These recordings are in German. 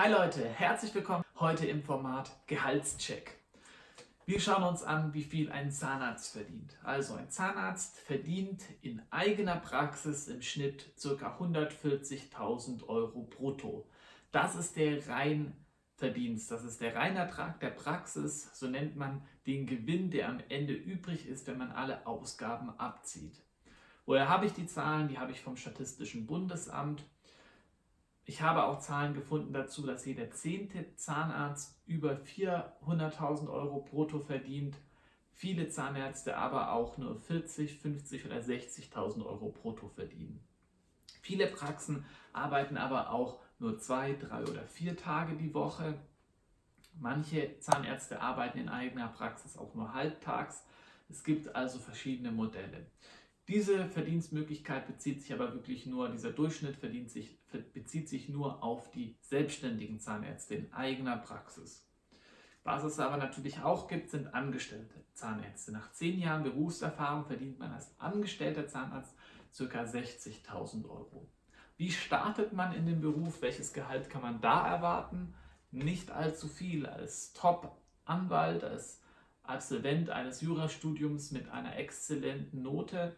Hi Leute, herzlich willkommen heute im Format Gehaltscheck. Wir schauen uns an, wie viel ein Zahnarzt verdient. Also ein Zahnarzt verdient in eigener Praxis im Schnitt ca. 140.000 Euro brutto. Das ist der Reinverdienst, das ist der Reinertrag der Praxis, so nennt man den Gewinn, der am Ende übrig ist, wenn man alle Ausgaben abzieht. Woher habe ich die Zahlen? Die habe ich vom Statistischen Bundesamt. Ich habe auch Zahlen gefunden dazu, dass jeder zehnte Zahnarzt über 400.000 Euro brutto verdient, viele Zahnärzte aber auch nur 40, 50 oder 60.000 Euro brutto verdienen. Viele Praxen arbeiten aber auch nur zwei, drei oder vier Tage die Woche. Manche Zahnärzte arbeiten in eigener Praxis auch nur halbtags. Es gibt also verschiedene Modelle. Diese Verdienstmöglichkeit bezieht sich aber wirklich nur, dieser Durchschnitt sich, bezieht sich nur auf die selbstständigen Zahnärzte in eigener Praxis. Was es aber natürlich auch gibt, sind angestellte Zahnärzte. Nach zehn Jahren Berufserfahrung verdient man als angestellter Zahnarzt ca. 60.000 Euro. Wie startet man in den Beruf? Welches Gehalt kann man da erwarten? Nicht allzu viel. Als Top-Anwalt, als Absolvent eines Jurastudiums mit einer exzellenten Note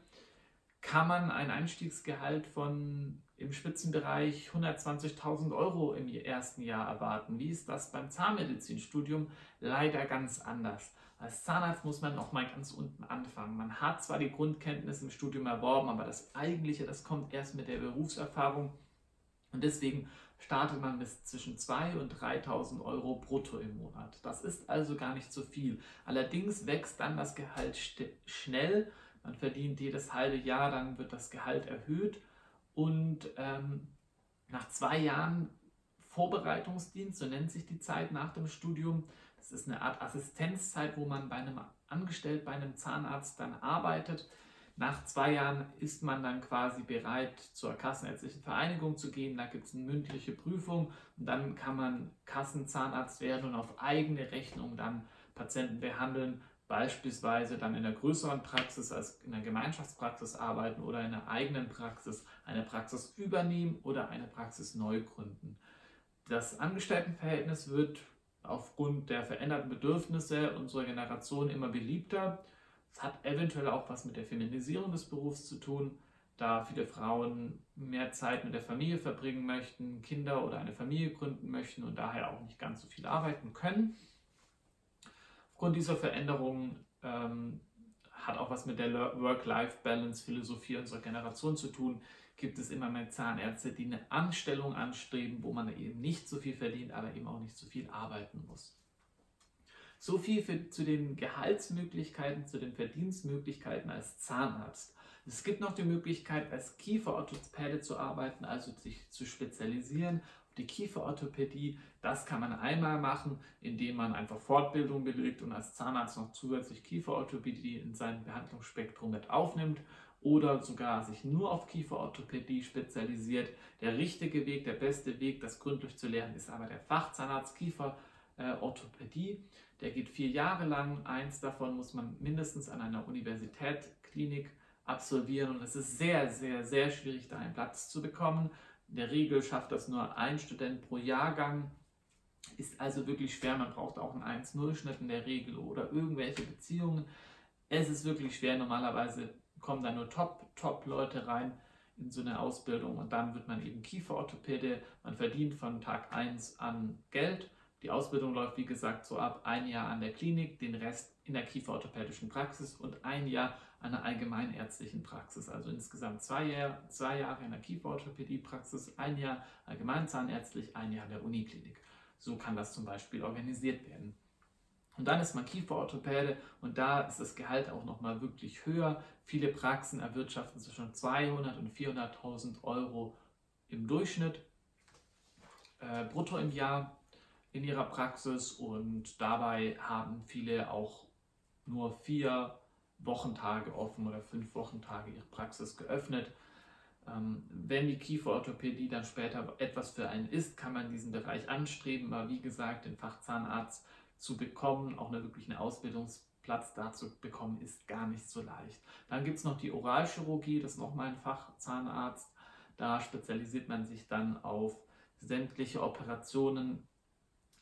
kann man ein Einstiegsgehalt von im Spitzenbereich 120.000 Euro im ersten Jahr erwarten. Wie ist das beim Zahnmedizinstudium? Leider ganz anders. Als Zahnarzt muss man noch mal ganz unten anfangen. Man hat zwar die Grundkenntnisse im Studium erworben, aber das Eigentliche, das kommt erst mit der Berufserfahrung. Und deswegen startet man bis zwischen 2.000 und 3.000 Euro brutto im Monat. Das ist also gar nicht so viel. Allerdings wächst dann das Gehalt schnell man verdient jedes halbe Jahr, dann wird das Gehalt erhöht und ähm, nach zwei Jahren Vorbereitungsdienst, so nennt sich die Zeit nach dem Studium, das ist eine Art Assistenzzeit, wo man bei einem Angestellten, bei einem Zahnarzt dann arbeitet. Nach zwei Jahren ist man dann quasi bereit, zur Kassenärztlichen Vereinigung zu gehen. Da gibt es eine mündliche Prüfung und dann kann man Kassenzahnarzt werden und auf eigene Rechnung dann Patienten behandeln beispielsweise dann in der größeren Praxis als in der Gemeinschaftspraxis arbeiten oder in der eigenen Praxis eine Praxis übernehmen oder eine Praxis neu gründen. Das Angestelltenverhältnis wird aufgrund der veränderten Bedürfnisse unserer Generation immer beliebter. Es hat eventuell auch was mit der Feminisierung des Berufs zu tun, da viele Frauen mehr Zeit mit der Familie verbringen möchten, Kinder oder eine Familie gründen möchten und daher auch nicht ganz so viel arbeiten können. Aufgrund dieser Veränderungen ähm, hat auch was mit der Work-Life-Balance-Philosophie unserer Generation zu tun. Gibt es immer mehr Zahnärzte, die eine Anstellung anstreben, wo man eben nicht so viel verdient, aber eben auch nicht so viel arbeiten muss. So viel für, zu den Gehaltsmöglichkeiten, zu den Verdienstmöglichkeiten als Zahnarzt. Es gibt noch die Möglichkeit, als Kieferorthopäde zu arbeiten, also sich zu spezialisieren die Kieferorthopädie, das kann man einmal machen, indem man einfach Fortbildung belegt und als Zahnarzt noch zusätzlich Kieferorthopädie in sein Behandlungsspektrum mit aufnimmt oder sogar sich nur auf Kieferorthopädie spezialisiert. Der richtige Weg, der beste Weg, das gründlich zu lernen, ist aber der Fachzahnarzt Kieferorthopädie. Der geht vier Jahre lang. Eins davon muss man mindestens an einer Universitätsklinik absolvieren und es ist sehr, sehr, sehr schwierig, da einen Platz zu bekommen. In der Regel schafft das nur ein Student pro Jahrgang. Ist also wirklich schwer. Man braucht auch einen 1-0-Schnitt in der Regel oder irgendwelche Beziehungen. Es ist wirklich schwer. Normalerweise kommen da nur Top-Top-Leute rein in so eine Ausbildung und dann wird man eben Kieferorthopäde. Man verdient von Tag 1 an Geld. Die Ausbildung läuft, wie gesagt, so ab ein Jahr an der Klinik, den Rest in der kieferorthopädischen Praxis und ein Jahr an der allgemeinärztlichen Praxis. Also insgesamt zwei, Jahr, zwei Jahre in der Kieferorthopädie-Praxis, ein Jahr allgemeinzahnärztlich, ein Jahr in der Uniklinik. So kann das zum Beispiel organisiert werden. Und dann ist man Kieferorthopäde und da ist das Gehalt auch nochmal wirklich höher. Viele Praxen erwirtschaften zwischen 200 und 400.000 Euro im Durchschnitt äh, brutto im Jahr in ihrer Praxis und dabei haben viele auch nur vier Wochentage offen oder fünf Wochentage ihre Praxis geöffnet. Ähm, wenn die Kieferorthopädie dann später etwas für einen ist, kann man diesen Bereich anstreben, aber wie gesagt, den Fachzahnarzt zu bekommen, auch eine, wirklich einen Ausbildungsplatz dazu bekommen, ist gar nicht so leicht. Dann gibt es noch die Oralchirurgie, das ist nochmal ein Fachzahnarzt. Da spezialisiert man sich dann auf sämtliche Operationen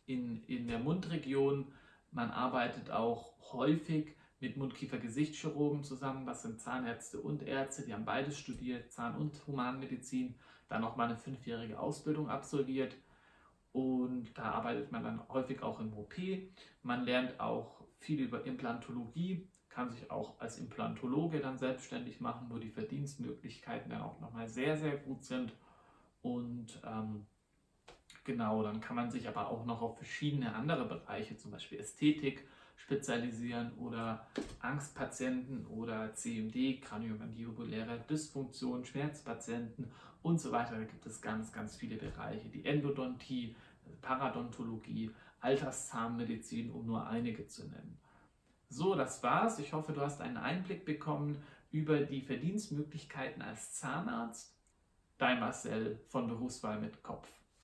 in, in der Mundregion. Man arbeitet auch häufig mit Mundkiefer-Gesichtschirurgen zusammen. Das sind Zahnärzte und Ärzte, die haben beides studiert, Zahn- und Humanmedizin, dann nochmal eine fünfjährige Ausbildung absolviert. Und da arbeitet man dann häufig auch im OP. Man lernt auch viel über Implantologie, kann sich auch als Implantologe dann selbstständig machen, wo die Verdienstmöglichkeiten dann auch nochmal sehr, sehr gut sind. Und ähm, genau, dann kann man sich aber auch noch auf verschiedene andere Bereiche, zum Beispiel Ästhetik, spezialisieren oder Angstpatienten oder CMD, kraniomandibuläre Dysfunktion, Schmerzpatienten und so weiter. Da gibt es ganz, ganz viele Bereiche. Die Endodontie, Paradontologie, Alterszahnmedizin, um nur einige zu nennen. So, das war's. Ich hoffe, du hast einen Einblick bekommen über die Verdienstmöglichkeiten als Zahnarzt. Dein Marcel von Berufswahl mit Kopf.